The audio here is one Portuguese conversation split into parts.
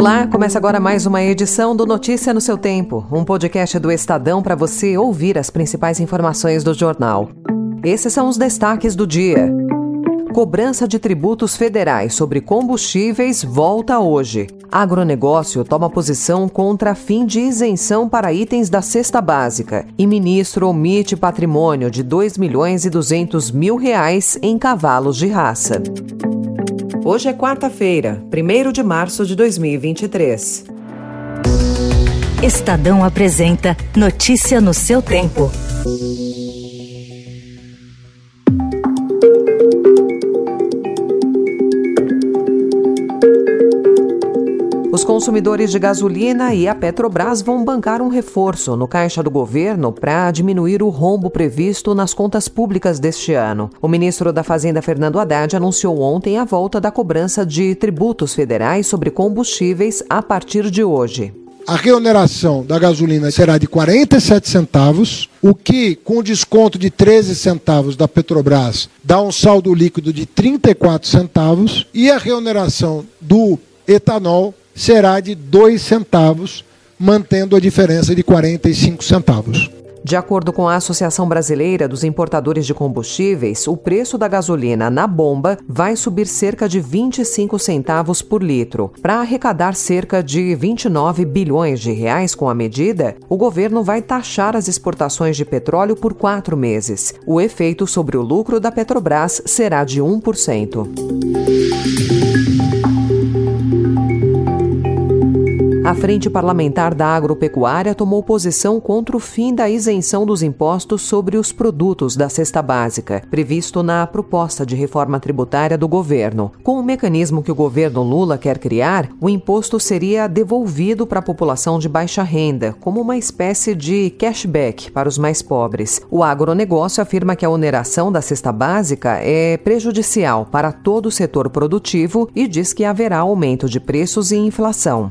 Olá, começa agora mais uma edição do Notícia no seu Tempo, um podcast do Estadão para você ouvir as principais informações do jornal. Esses são os destaques do dia. Cobrança de tributos federais sobre combustíveis volta hoje. Agronegócio toma posição contra fim de isenção para itens da cesta básica. E ministro omite patrimônio de 2 milhões e 200 mil reais em cavalos de raça. Hoje é quarta-feira, 1 de março de 2023. Estadão apresenta Notícia no seu tempo. Os consumidores de gasolina e a Petrobras vão bancar um reforço no caixa do governo para diminuir o rombo previsto nas contas públicas deste ano. O ministro da Fazenda, Fernando Haddad, anunciou ontem a volta da cobrança de tributos federais sobre combustíveis a partir de hoje. A reoneração da gasolina será de 47 centavos, o que, com desconto de 13 centavos da Petrobras, dá um saldo líquido de 34 centavos, e a reoneração do etanol será de 2 centavos, mantendo a diferença de 45 centavos. De acordo com a Associação Brasileira dos Importadores de Combustíveis, o preço da gasolina na bomba vai subir cerca de 25 centavos por litro. Para arrecadar cerca de 29 bilhões de reais com a medida, o governo vai taxar as exportações de petróleo por quatro meses. O efeito sobre o lucro da Petrobras será de 1%. A Frente Parlamentar da Agropecuária tomou posição contra o fim da isenção dos impostos sobre os produtos da cesta básica, previsto na proposta de reforma tributária do governo. Com o mecanismo que o governo Lula quer criar, o imposto seria devolvido para a população de baixa renda, como uma espécie de cashback para os mais pobres. O agronegócio afirma que a oneração da cesta básica é prejudicial para todo o setor produtivo e diz que haverá aumento de preços e inflação.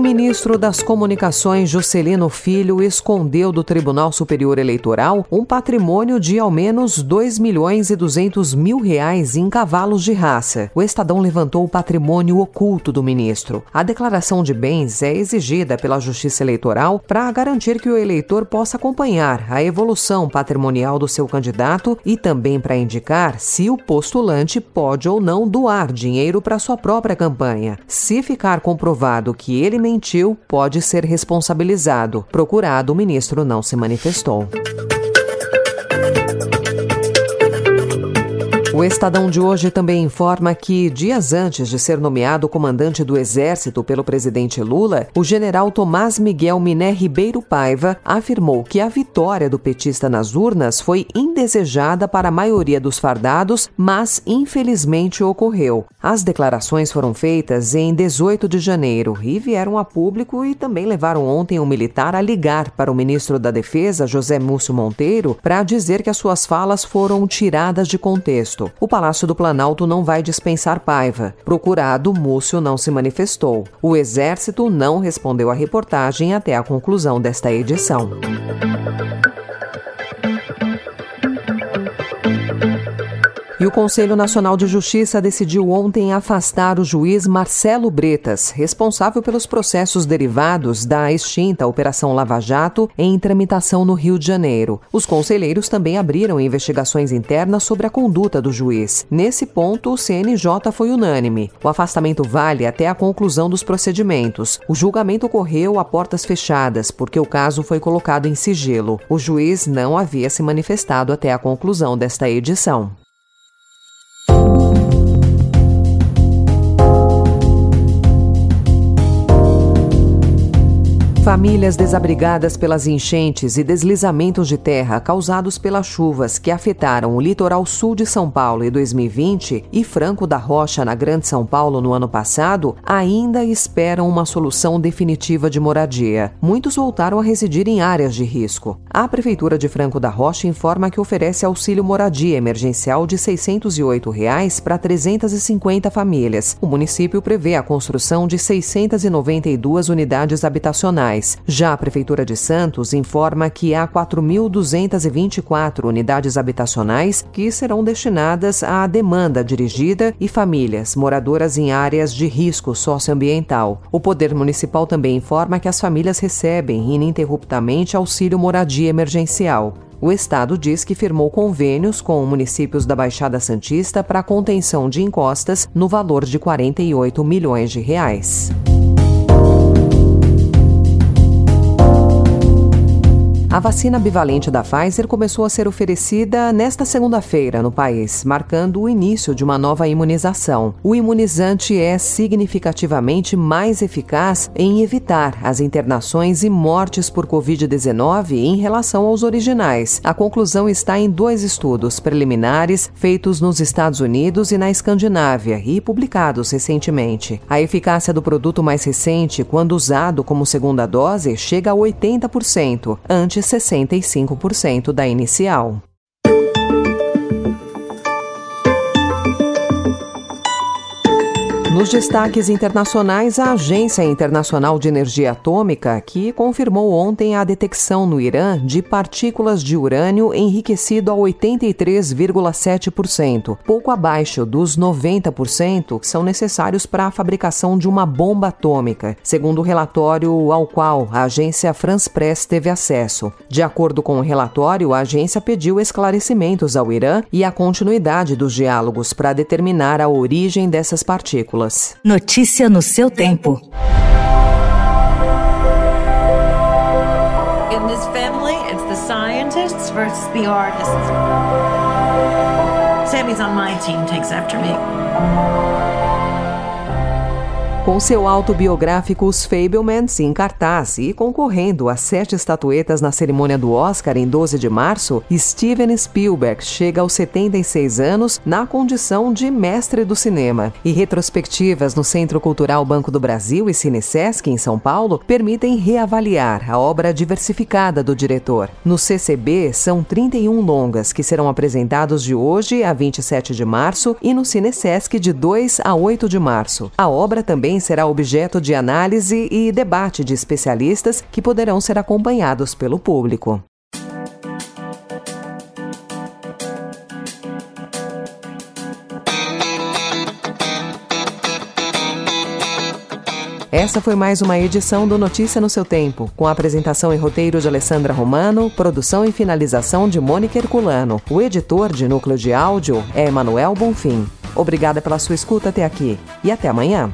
ministro das Comunicações, Juscelino Filho, escondeu do Tribunal Superior Eleitoral um patrimônio de ao menos 2 milhões e 200 mil reais em cavalos de raça. O Estadão levantou o patrimônio oculto do ministro. A declaração de bens é exigida pela Justiça Eleitoral para garantir que o eleitor possa acompanhar a evolução patrimonial do seu candidato e também para indicar se o postulante pode ou não doar dinheiro para sua própria campanha. Se ficar comprovado que ele mentiu pode ser responsabilizado. Procurado, o ministro não se manifestou. O Estadão de hoje também informa que, dias antes de ser nomeado comandante do Exército pelo presidente Lula, o general Tomás Miguel Miné Ribeiro Paiva afirmou que a vitória do petista nas urnas foi indesejada para a maioria dos fardados, mas infelizmente ocorreu. As declarações foram feitas em 18 de janeiro e vieram a público e também levaram ontem um militar a ligar para o ministro da Defesa, José Múcio Monteiro, para dizer que as suas falas foram tiradas de contexto. O Palácio do Planalto não vai dispensar Paiva. Procurado, Múcio não se manifestou. O Exército não respondeu à reportagem até a conclusão desta edição. E o Conselho Nacional de Justiça decidiu ontem afastar o juiz Marcelo Bretas, responsável pelos processos derivados da extinta Operação Lava Jato em tramitação no Rio de Janeiro. Os conselheiros também abriram investigações internas sobre a conduta do juiz. Nesse ponto, o CNJ foi unânime. O afastamento vale até a conclusão dos procedimentos. O julgamento ocorreu a portas fechadas, porque o caso foi colocado em sigilo. O juiz não havia se manifestado até a conclusão desta edição. Famílias desabrigadas pelas enchentes e deslizamentos de terra causados pelas chuvas que afetaram o litoral sul de São Paulo em 2020 e Franco da Rocha, na Grande São Paulo, no ano passado, ainda esperam uma solução definitiva de moradia. Muitos voltaram a residir em áreas de risco. A Prefeitura de Franco da Rocha informa que oferece auxílio moradia emergencial de 608 reais para 350 famílias. O município prevê a construção de 692 unidades habitacionais reais. Já a Prefeitura de Santos informa que há 4.224 unidades habitacionais que serão destinadas à demanda dirigida e famílias moradoras em áreas de risco socioambiental. O Poder Municipal também informa que as famílias recebem ininterruptamente auxílio moradia emergencial. O Estado diz que firmou convênios com municípios da Baixada Santista para contenção de encostas no valor de 48 milhões de reais. A vacina bivalente da Pfizer começou a ser oferecida nesta segunda-feira no país, marcando o início de uma nova imunização. O imunizante é significativamente mais eficaz em evitar as internações e mortes por Covid-19 em relação aos originais. A conclusão está em dois estudos preliminares feitos nos Estados Unidos e na Escandinávia e publicados recentemente. A eficácia do produto mais recente, quando usado como segunda dose, chega a 80%, antes 65% da inicial. Nos destaques internacionais, a Agência Internacional de Energia Atômica, que confirmou ontem a detecção no Irã de partículas de urânio enriquecido a 83,7%, pouco abaixo dos 90% que são necessários para a fabricação de uma bomba atômica, segundo o relatório ao qual a agência France Press teve acesso. De acordo com o relatório, a agência pediu esclarecimentos ao Irã e a continuidade dos diálogos para determinar a origem dessas partículas. Notícia no seu tempo. In this family, it's the scientists versus the artists. Sammy's on my team, takes after me. Com seu autobiográfico Os Fablemans em cartaz e concorrendo a sete estatuetas na cerimônia do Oscar em 12 de março, Steven Spielberg chega aos 76 anos na condição de mestre do cinema. E retrospectivas no Centro Cultural Banco do Brasil e Cinesesc, em São Paulo, permitem reavaliar a obra diversificada do diretor. No CCB, são 31 longas que serão apresentados de hoje a 27 de março e no Cinesesc de 2 a 8 de março. A obra também também será objeto de análise e debate de especialistas que poderão ser acompanhados pelo público. Essa foi mais uma edição do Notícia no seu Tempo, com a apresentação e roteiro de Alessandra Romano, produção e finalização de Mônica Herculano. O editor de núcleo de áudio é Emanuel Bonfim. Obrigada pela sua escuta até aqui e até amanhã.